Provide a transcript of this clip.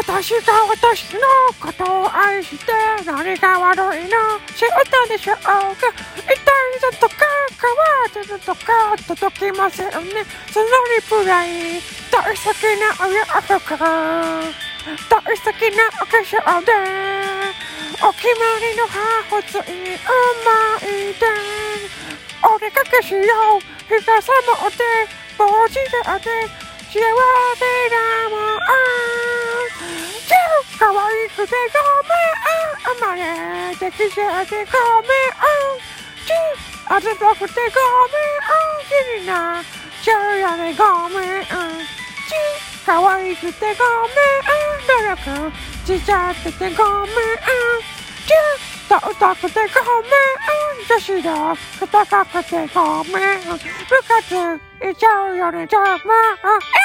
私が私のことを愛して何が悪いの知ったでしょう。か痛いだとか乾いてるとか届きませんね。そのリプライ大好きなお洋服大好きなお化粧で。お決まりのハーフツイン思い出お出かけしよう。日がさまって帽子であって幸せだ可愛くてごめん生まれてきちゃってごめんチューあざとくてごめん気になっちゃうよねごめんチュー可愛くてごめん努力しちゃっててごめんチューと歌くてごめん女子力高くてごめん部活行っちゃうよねじゃあまあ